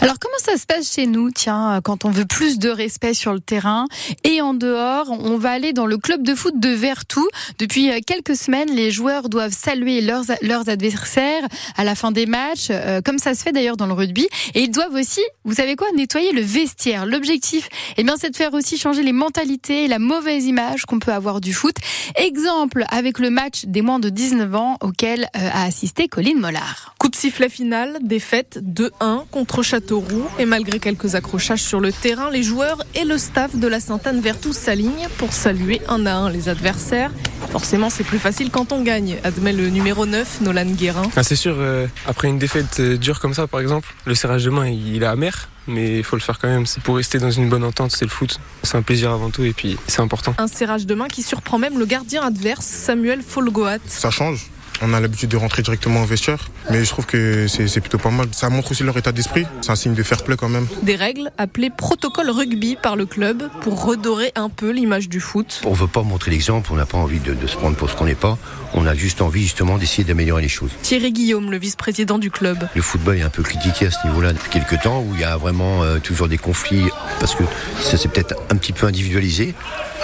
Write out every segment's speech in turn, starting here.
Alors comment ça se passe chez nous Tiens, quand on veut plus de respect sur le terrain et en dehors, on va aller dans le club de foot de Vertou. Depuis euh, quelques semaines, les joueurs doivent saluer leurs, leurs adversaires à la fin des matchs, euh, comme ça se fait d'ailleurs dans le rugby. Et ils doivent aussi, vous savez quoi, nettoyer le vestiaire. L'objectif, eh bien, c'est de faire aussi changer les mentalités et la mauvaise image qu'on peut avoir du foot. Exemple avec le match des moins de 19 ans auquel euh, a assisté Colline Mollard. Sifflet final, défaite 2-1 contre Châteauroux. Et malgré quelques accrochages sur le terrain, les joueurs et le staff de la Sainte-Anne Vertou s'alignent pour saluer un à un les adversaires. Forcément, c'est plus facile quand on gagne, admet le numéro 9, Nolan Guérin. Ah, c'est sûr, euh, après une défaite euh, dure comme ça, par exemple, le serrage de main, il est amer mais il faut le faire quand même. C'est pour rester dans une bonne entente, c'est le foot. C'est un plaisir avant tout et puis c'est important. Un serrage de main qui surprend même le gardien adverse, Samuel Folgoat. Ça change. On a l'habitude de rentrer directement au vestiaire, mais je trouve que c'est plutôt pas mal. Ça montre aussi leur état d'esprit. C'est un signe de fair play quand même. Des règles appelées protocole rugby par le club pour redorer un peu l'image du foot. On veut pas montrer l'exemple, on n'a pas envie de, de, se prendre pour ce qu'on n'est pas. On a juste envie justement d'essayer d'améliorer les choses. Thierry Guillaume, le vice-président du club. Le football est un peu critiqué à ce niveau-là depuis quelques temps, où il y a vraiment euh, toujours des conflits, parce que ça s'est peut-être un petit peu individualisé,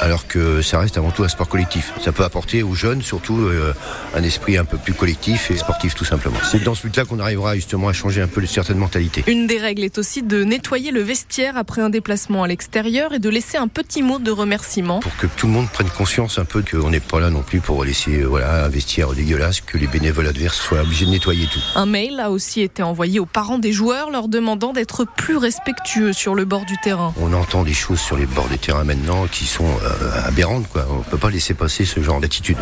alors que ça reste avant tout un sport collectif. Ça peut apporter aux jeunes surtout euh, un esprit un peu plus collectif et sportif tout simplement. C'est dans ce but-là qu'on arrivera justement à changer un peu certaines mentalités. Une des règles est aussi de nettoyer le vestiaire après un déplacement à l'extérieur et de laisser un petit mot de remerciement. Pour que tout le monde prenne conscience un peu qu'on n'est pas là non plus pour laisser voilà, un vestiaire dégueulasse, que les bénévoles adverses soient obligés de nettoyer tout. Un mail a aussi été envoyé aux parents des joueurs leur demandant d'être plus respectueux sur le bord du terrain. On entend des choses sur les bords des terrains maintenant qui sont euh, aberrantes. Quoi. On ne peut pas laisser passer ce genre d'attitude.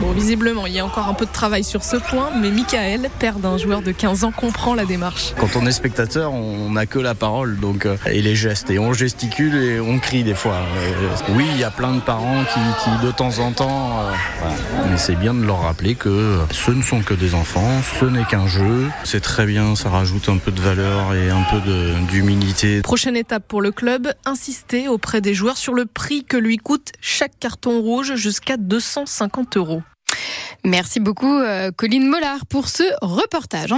Bon, visiblement, il y a encore un peu de travail sur ce point, mais Michael, père d'un joueur de 15 ans, comprend la démarche. Quand on est spectateur, on n'a que la parole donc, euh, et les gestes. Et on gesticule et on crie des fois. Et, oui, il y a plein de parents qui, qui de temps en temps. Euh, voilà. Mais c'est bien de leur rappeler que ce ne sont que des enfants, ce n'est qu'un jeu. C'est très bien, ça rajoute un peu de valeur et un peu d'humilité. Prochaine étape pour le club, insister auprès des joueurs sur le prix que lui coûte chaque carton rouge jusqu'à 250 euros. Merci beaucoup, euh, Colline Mollard, pour ce reportage.